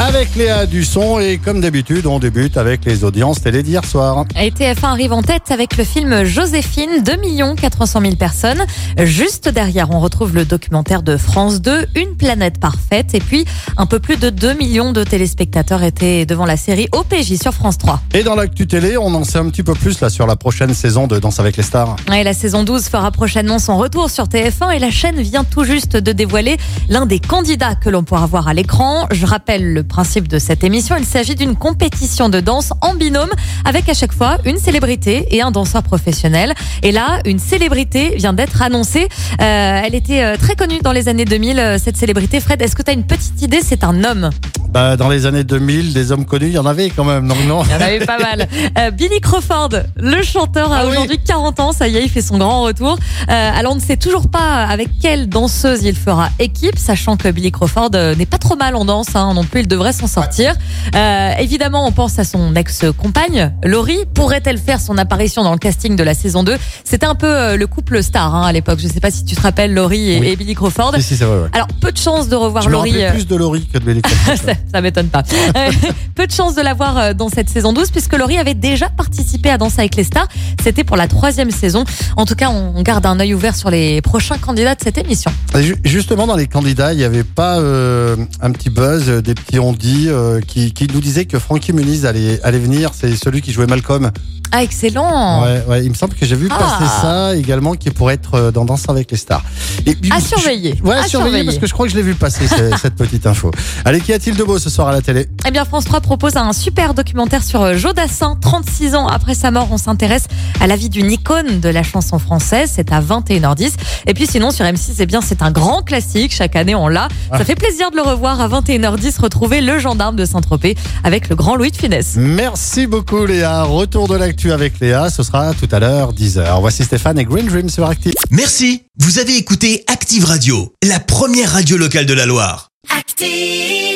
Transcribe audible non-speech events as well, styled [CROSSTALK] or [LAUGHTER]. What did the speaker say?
Avec Léa Dusson et comme d'habitude, on débute avec les audiences télé d'hier soir. Et TF1 arrive en tête avec le film Joséphine, 2 400 000 personnes. Juste derrière, on retrouve le documentaire de France 2, Une planète parfaite. Et puis, un peu plus de 2 millions de téléspectateurs étaient devant la série OPJ sur France 3. Et dans l'actu télé, on en sait un petit peu plus là sur la prochaine saison de Danse avec les stars. Et la saison 12 fera prochainement son retour sur TF1 et la chaîne vient tout juste de dévoiler l'un des candidats que l'on pourra voir à l'écran. Je rappelle le principe de cette émission. Il s'agit d'une compétition de danse en binôme avec à chaque fois une célébrité et un danseur professionnel. Et là, une célébrité vient d'être annoncée. Euh, elle était euh, très connue dans les années 2000, euh, cette célébrité. Fred, est-ce que tu as une petite idée? C'est un homme. Bah, dans les années 2000, des hommes connus, il y en avait quand même, non non Il y en avait pas mal. [LAUGHS] Euh, Billy Crawford, le chanteur, a Ah oui. aujourd'hui 40 ans. Ça y est, il fait son grand retour. Euh, alors, on ne sait toujours pas avec quelle danseuse il fera équipe, sachant que Billy Crawford euh, n'est pas trop mal en danse hein, non plus. Il devrait s'en sortir. Euh, évidemment, on pense à son ex-compagne, Laurie. Pourrait-elle faire son apparition dans le casting de la saison 2 C'était un peu euh, le couple star hein, à l'époque. Je ne sais pas si tu te rappelles Laurie et, Oui. et Billy Crawford. Si, si, c'est vrai. ouais. Alors, peu de chance de revoir Je me Laurie. euh, plus de Laurie que de Bélic. [LAUGHS] ça, ça m'étonne pas. [LAUGHS] Euh, Peu de chance de la voir euh, dans cette saison 12 puisque Laurie avait déjà participé à Danser avec les stars. C'était pour la troisième saison. En tout cas, on garde un œil ouvert sur les prochains candidats de cette émission. Justement, dans les candidats, il n'y avait pas euh, un petit buzz, euh, des petits on-dit euh, qui, qui nous disaient que Frankie Muniz allait, allait venir. C'est celui qui jouait Malcolm. Ah, excellent. Ouais, ouais, il me semble que j'ai vu Ah. passer ça également, qui pourrait être dans Danse avec les stars. Et, À surveiller. Ouais, à surveiller, surveiller. parce que je crois que je l'ai vu passer ce- [LAUGHS] cette petite info. Allez, qu'y a-t-il de beau ce soir à la télé? Eh bien, France 3 propose un super documentaire sur euh, Jodassin. 36 ans après sa mort, on s'intéresse à la vie d'une icône de la chanson française. C'est à 21h10. Et puis sinon, sur M6, eh bien, c'est un grand classique. Chaque année, on l'a. Ah. Ça fait plaisir de le revoir à 21h10. Retrouver le gendarme de Saint-Tropez avec le grand Louis de Funès. Merci beaucoup Léa. Retour de l'actu avec Léa, ce sera tout à l'heure 10h. Voici Stéphane et Green Dream sur Active. Merci, vous avez écouté Active Radio, la première radio locale de la Loire. Active.